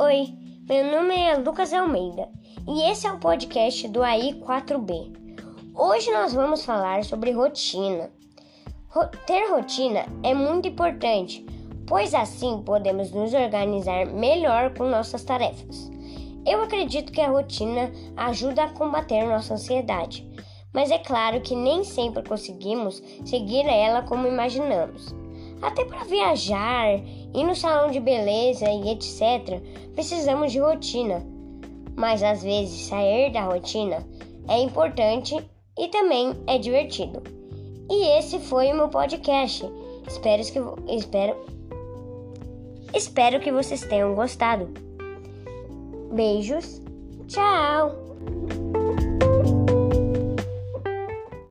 Oi, meu nome é Lucas Almeida e esse é o podcast do AI 4B. Hoje nós vamos falar sobre rotina. Ro ter rotina é muito importante, pois assim podemos nos organizar melhor com nossas tarefas. Eu acredito que a rotina ajuda a combater nossa ansiedade, mas é claro que nem sempre conseguimos seguir ela como imaginamos. Até para viajar, ir no salão de beleza e etc., precisamos de rotina. Mas às vezes sair da rotina é importante e também é divertido. E esse foi o meu podcast. Espero que espero Espero que vocês tenham gostado. Beijos. Tchau.